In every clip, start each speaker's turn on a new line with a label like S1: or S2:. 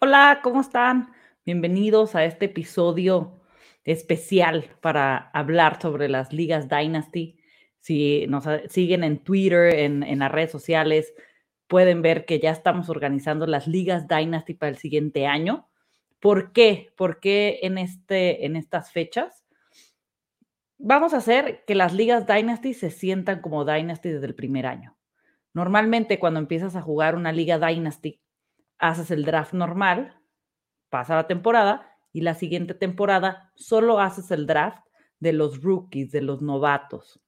S1: Hola, ¿cómo están? Bienvenidos a este episodio especial para hablar sobre las ligas Dynasty. Si nos siguen en Twitter, en, en las redes sociales, pueden ver que ya estamos organizando las ligas Dynasty para el siguiente año. ¿Por qué? ¿Por qué en, este, en estas fechas? Vamos a hacer que las ligas Dynasty se sientan como Dynasty desde el primer año. Normalmente cuando empiezas a jugar una liga Dynasty, haces el draft normal, pasa la temporada y la siguiente temporada solo haces el draft de los rookies, de los novatos.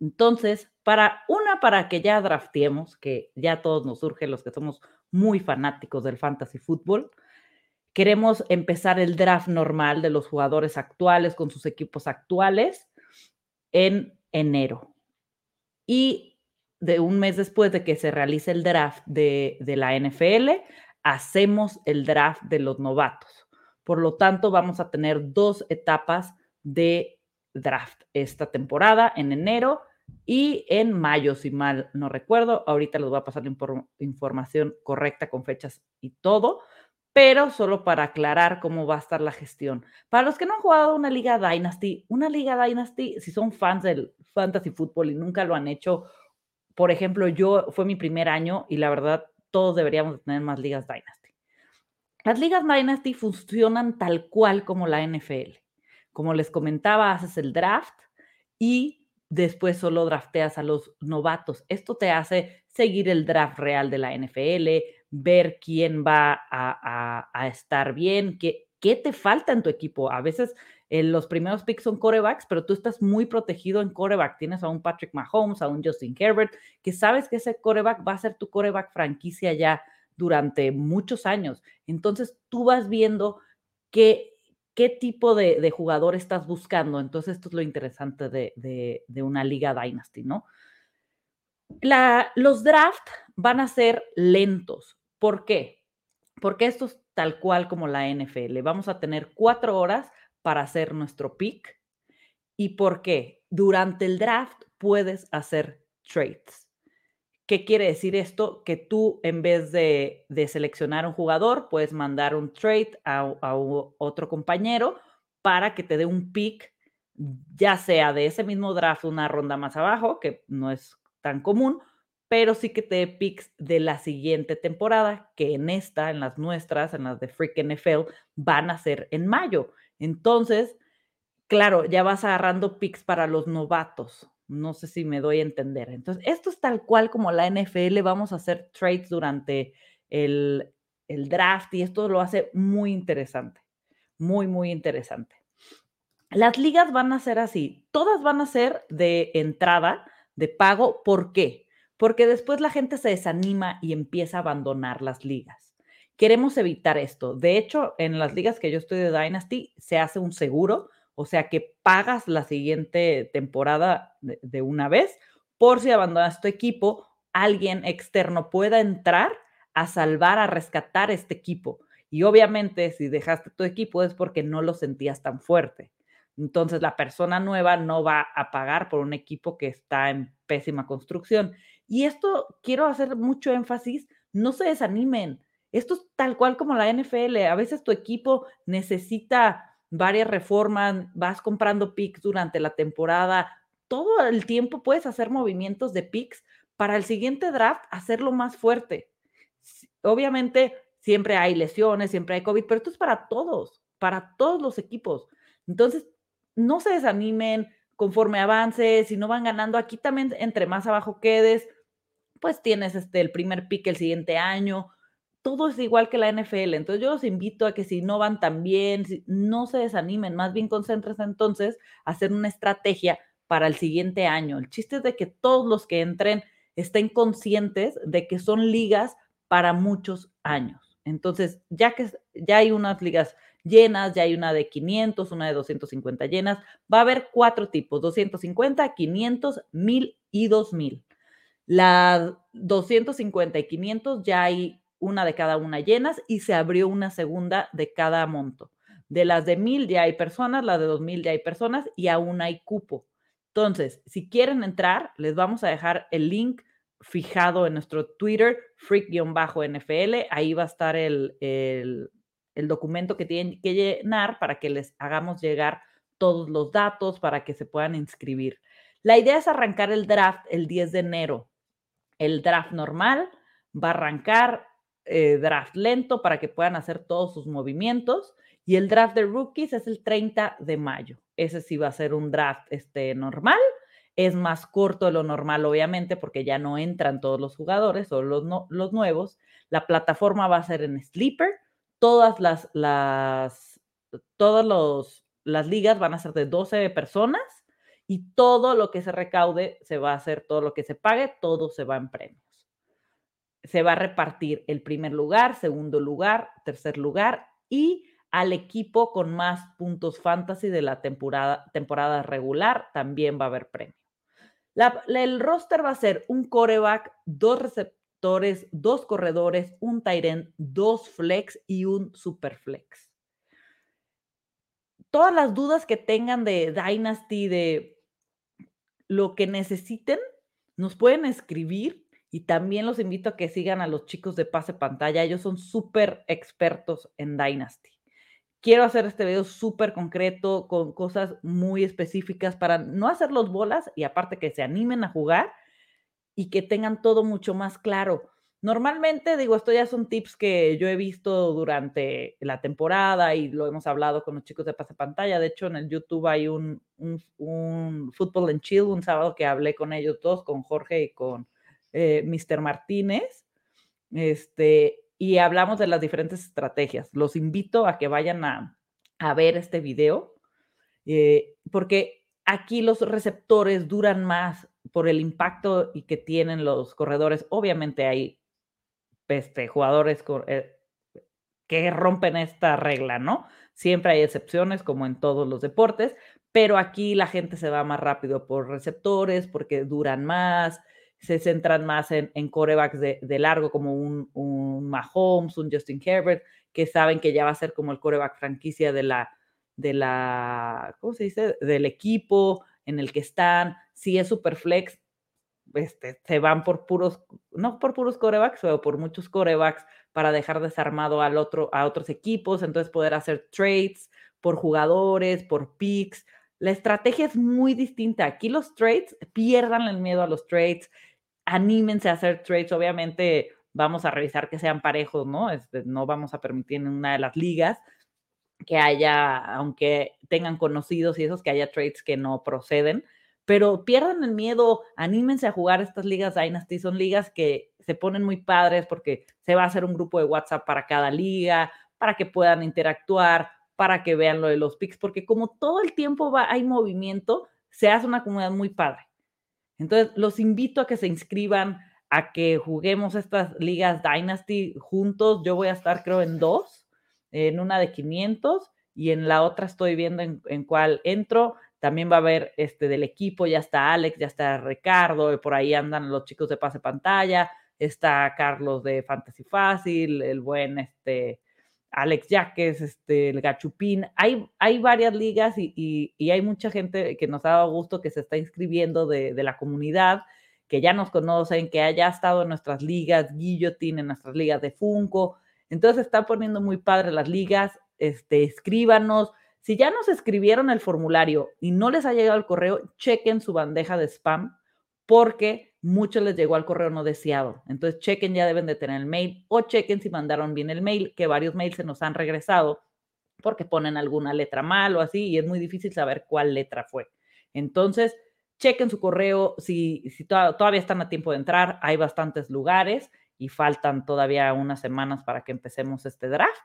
S1: Entonces, para una, para que ya drafteemos, que ya todos nos surge los que somos muy fanáticos del fantasy fútbol, queremos empezar el draft normal de los jugadores actuales con sus equipos actuales en enero. Y de un mes después de que se realice el draft de, de la NFL, hacemos el draft de los novatos. Por lo tanto, vamos a tener dos etapas de draft esta temporada, en enero y en mayo, si mal no recuerdo. Ahorita les voy a pasar la inform- información correcta con fechas y todo, pero solo para aclarar cómo va a estar la gestión. Para los que no han jugado una liga Dynasty, una liga Dynasty, si son fans del fantasy fútbol y nunca lo han hecho, por ejemplo, yo fue mi primer año y la verdad todos deberíamos de tener más ligas Dynasty. Las ligas Dynasty funcionan tal cual como la NFL. Como les comentaba, haces el draft y después solo drafteas a los novatos. Esto te hace seguir el draft real de la NFL, ver quién va a, a- a estar bien, qué, qué te falta en tu equipo. A veces eh, los primeros picks son corebacks, pero tú estás muy protegido en coreback. Tienes a un Patrick Mahomes, a un Justin Herbert, que sabes que ese coreback va a ser tu coreback franquicia ya durante muchos años. Entonces tú vas viendo qué, qué tipo de, jugador estás buscando. Entonces esto es lo interesante de, de- de una liga Dynasty, ¿no? La- los draft van a ser lentos. ¿Por qué? Porque esto es tal cual como la NFL. Vamos a tener cuatro horas para hacer nuestro pick. ¿Y por qué? Durante el draft puedes hacer trades. ¿Qué quiere decir esto? Que tú en vez de, de seleccionar un jugador, puedes mandar un trade a, a otro compañero para que te dé un pick, ya sea de ese mismo draft una ronda más abajo, que no es tan común, pero sí que te dé picks de la siguiente temporada, que en esta, en las nuestras, en las de Freak NFL, van a ser en mayo. Entonces, Claro, ya vas agarrando picks para los novatos. No sé si me doy a entender. Entonces, esto es tal cual como la NFL. Vamos a hacer trades durante el, el draft y esto lo hace muy interesante. Muy, muy interesante. Las ligas van a ser así. Todas van a ser de entrada, de pago. ¿Por qué? Porque después la gente se desanima y empieza a abandonar las ligas. Queremos evitar esto. De hecho, en las ligas que yo estoy de Dynasty, se hace un seguro o sea que pagas la siguiente temporada de, una vez por si abandonas tu equipo, alguien externo pueda entrar a salvar, a rescatar este equipo. Y obviamente si dejaste tu equipo es porque no lo sentías tan fuerte. Entonces la persona nueva no va a pagar por un equipo que está en pésima construcción. Y esto quiero hacer mucho énfasis, no se desanimen. Esto es tal cual como la NFL. A veces tu equipo necesita varias reformas, vas comprando picks durante la temporada, todo el tiempo puedes hacer movimientos de picks para el siguiente draft hacerlo más fuerte. Obviamente siempre hay lesiones, siempre hay COVID, pero esto es para todos, para todos los equipos. Entonces, no se desanimen conforme avances, si no van ganando, aquí también entre más abajo quedes, pues tienes este, el primer pick el siguiente año. Todo es igual que la NFL. Entonces yo los invito a que si no van tan bien, si- no se desanimen, más bien concéntrense entonces a hacer una estrategia para el siguiente año. El chiste es de que todos los que entren estén conscientes de que son ligas para muchos años. Entonces, ya que ya hay unas ligas llenas, ya hay una de 500, una de 250 llenas, va a haber cuatro tipos, 250, 500, 1000 y 2000. La 250 y 500 ya hay una de cada una llenas y se abrió una segunda de cada monto. De las de 1000 ya hay personas, las de 2000 ya hay personas y aún hay cupo. Entonces, si quieren entrar, les vamos a dejar el link fijado en nuestro Twitter, freak-nfl. Ahí va a estar el, el, el, documento que tienen que llenar para que les hagamos llegar todos los datos para que se puedan inscribir. La idea es arrancar el draft el 10 de enero. El draft normal va a arrancar eh, draft lento para que puedan hacer todos sus movimientos. Y el draft de rookies es el 30 de mayo. Ese sí va a ser un draft este, normal. Es más corto de lo normal, obviamente, porque ya no entran todos los jugadores o los, los nuevos. La plataforma va a ser en Sleeper. Todas las, las, todos los, las ligas van a ser de 12 personas y todo lo que se recaude se va a hacer, todo lo que se pague, todo se va en premios. Se va a repartir el primer lugar, segundo lugar, tercer lugar y al equipo con más puntos fantasy de la temporada, temporada regular también va a haber premio. el roster va a ser un coreback, dos receptores, dos corredores, un tight dos flex y un super flex. Todas las dudas que tengan de Dynasty, de lo que necesiten, nos pueden escribir y también los invito a que sigan a los chicos de Pase Pantalla. Ellos son súper expertos en Dynasty. Quiero hacer este video súper concreto con cosas muy específicas para no hacerlos bolas y aparte que se animen a jugar y que tengan todo mucho más claro. Normalmente, digo, esto ya son tips que yo he visto durante la temporada y lo hemos hablado con los chicos de Pase Pantalla. De hecho, en el YouTube hay un, un, un Football and Chill, un sábado que hablé con ellos dos, con Jorge y con eh, Mr. Martínez. Este, y hablamos de las diferentes estrategias. Los invito a que vayan a, a ver este video, eh, porque aquí los receptores duran más por el impacto y que tienen los corredores. Obviamente hay este, jugadores eh, que rompen esta regla, ¿no? Siempre hay excepciones, como en todos los deportes, pero aquí la gente se va más rápido por receptores, porque duran más, se centran más en, en corebacks de, largo, como un, un, Mahomes, un Justin Herbert, que saben que ya va a ser como el coreback franquicia de la, de la, ¿cómo se dice? Del equipo en el que están. Si es super flex, este, se van por puros, no por puros corebacks, pero por muchos corebacks para dejar desarmado al otro, a otros equipos, entonces poder hacer trades por jugadores, por picks. La estrategia es muy distinta. Aquí los trades, pierdan el miedo a los trades, anímense a hacer trades. Obviamente vamos a revisar que sean parejos, ¿no? Este, no vamos a permitir en una de las ligas que haya, aunque tengan conocidos y esos, que haya trades que no proceden pero pierdan el miedo, anímense a jugar estas ligas Dynasty, son ligas que se ponen muy padres porque se va a hacer un grupo de WhatsApp para cada liga, para que puedan interactuar, para que vean lo de los picks, porque como todo el tiempo va, hay movimiento, se hace una comunidad muy padre. Entonces, los invito a que se inscriban, a que juguemos estas ligas Dynasty juntos. Yo voy a estar, creo, en dos, en una de 500 y en la otra estoy viendo en, en cuál entro. También va a haber este del equipo, ya está Alex, ya está Ricardo, por ahí andan los chicos de pase pantalla, está Carlos de Fantasy Fácil, el buen este Alex Yaques, este, el Gachupín. Hay, hay varias ligas y, hay mucha gente que nos ha dado gusto que se está inscribiendo de, de, la comunidad, que ya nos conocen, que haya estado en nuestras ligas Guillotine, en nuestras ligas de Funko. Entonces está poniendo muy padre las ligas. Este, escríbanos, si ya nos escribieron el formulario y no les ha llegado el correo, chequen su bandeja de spam porque mucho les llegó al correo no deseado. Entonces, chequen, ya deben de tener el mail o chequen si mandaron bien el mail, que varios mails se nos han regresado porque ponen alguna letra mal o así y es muy difícil saber cuál letra fue. Entonces, chequen su correo, si todavía están a tiempo de entrar, hay bastantes lugares y faltan todavía unas semanas para que empecemos este draft.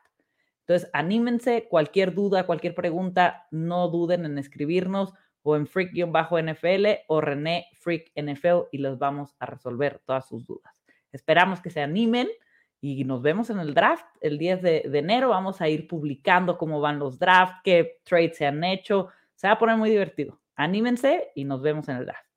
S1: Entonces, anímense, cualquier duda, cualquier pregunta, no duden en escribirnos o en freak-nfl o René Freak NFL y les vamos a resolver todas sus dudas. Esperamos que se animen y nos vemos en el draft el 10 de, de enero. Vamos a ir publicando cómo van los drafts, qué trades se han hecho. Se va a poner muy divertido. Anímense y nos vemos en el draft.